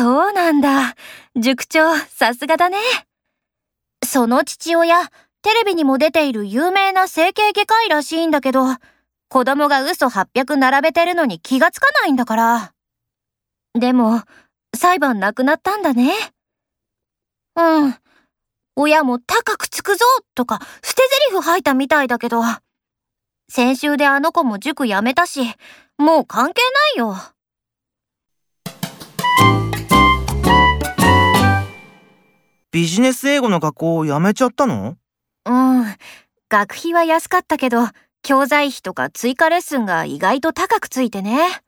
そうなんだ。塾長、さすがだね。その父親、テレビにも出ている有名な整形外科医らしいんだけど、子供が嘘800並べてるのに気がつかないんだから。でも、裁判なくなったんだね。うん。親も高くつくぞとか捨て台詞吐いたみたいだけど、先週であの子も塾辞めたし、もう関係ないよ。ビジネス英語の学校を辞めちゃったの？うん。学費は安かったけど、教材費とか追加レッスンが意外と高くついてね。